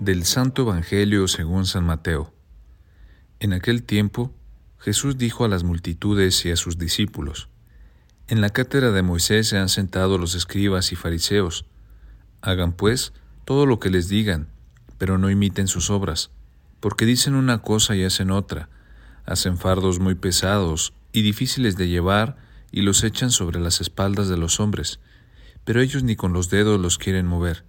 Del Santo Evangelio según San Mateo. En aquel tiempo, Jesús dijo a las multitudes y a sus discípulos, En la cátedra de Moisés se han sentado los escribas y fariseos. Hagan pues todo lo que les digan, pero no imiten sus obras, porque dicen una cosa y hacen otra, hacen fardos muy pesados y difíciles de llevar y los echan sobre las espaldas de los hombres, pero ellos ni con los dedos los quieren mover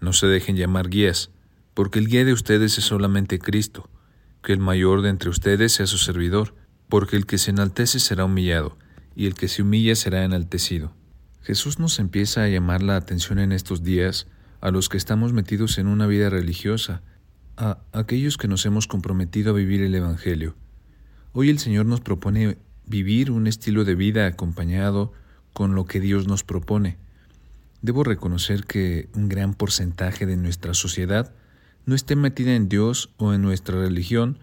No se dejen llamar guías, porque el guía de ustedes es solamente Cristo, que el mayor de entre ustedes sea su servidor, porque el que se enaltece será humillado, y el que se humilla será enaltecido. Jesús nos empieza a llamar la atención en estos días a los que estamos metidos en una vida religiosa, a aquellos que nos hemos comprometido a vivir el Evangelio. Hoy el Señor nos propone vivir un estilo de vida acompañado con lo que Dios nos propone. Debo reconocer que un gran porcentaje de nuestra sociedad no esté metida en Dios o en nuestra religión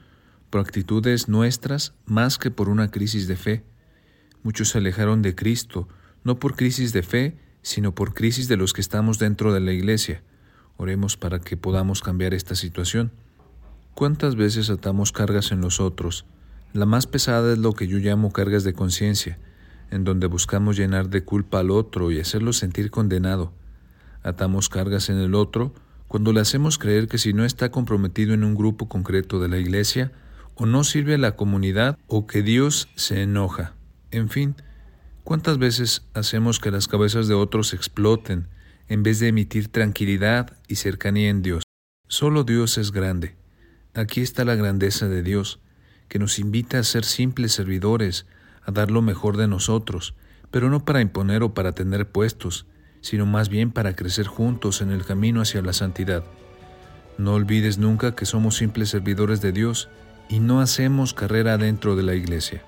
por actitudes nuestras más que por una crisis de fe. Muchos se alejaron de Cristo, no por crisis de fe, sino por crisis de los que estamos dentro de la Iglesia. Oremos para que podamos cambiar esta situación. ¿Cuántas veces atamos cargas en los otros? La más pesada es lo que yo llamo cargas de conciencia, en donde buscamos llenar de culpa al otro y hacerlo sentir condenado. Atamos cargas en el otro cuando le hacemos creer que si no está comprometido en un grupo concreto de la Iglesia, o no sirve a la comunidad, o que Dios se enoja. En fin, ¿cuántas veces hacemos que las cabezas de otros exploten en vez de emitir tranquilidad y cercanía en Dios? Solo Dios es grande. Aquí está la grandeza de Dios, que nos invita a ser simples servidores, a dar lo mejor de nosotros, pero no para imponer o para tener puestos, sino más bien para crecer juntos en el camino hacia la santidad. No olvides nunca que somos simples servidores de Dios y no hacemos carrera dentro de la iglesia.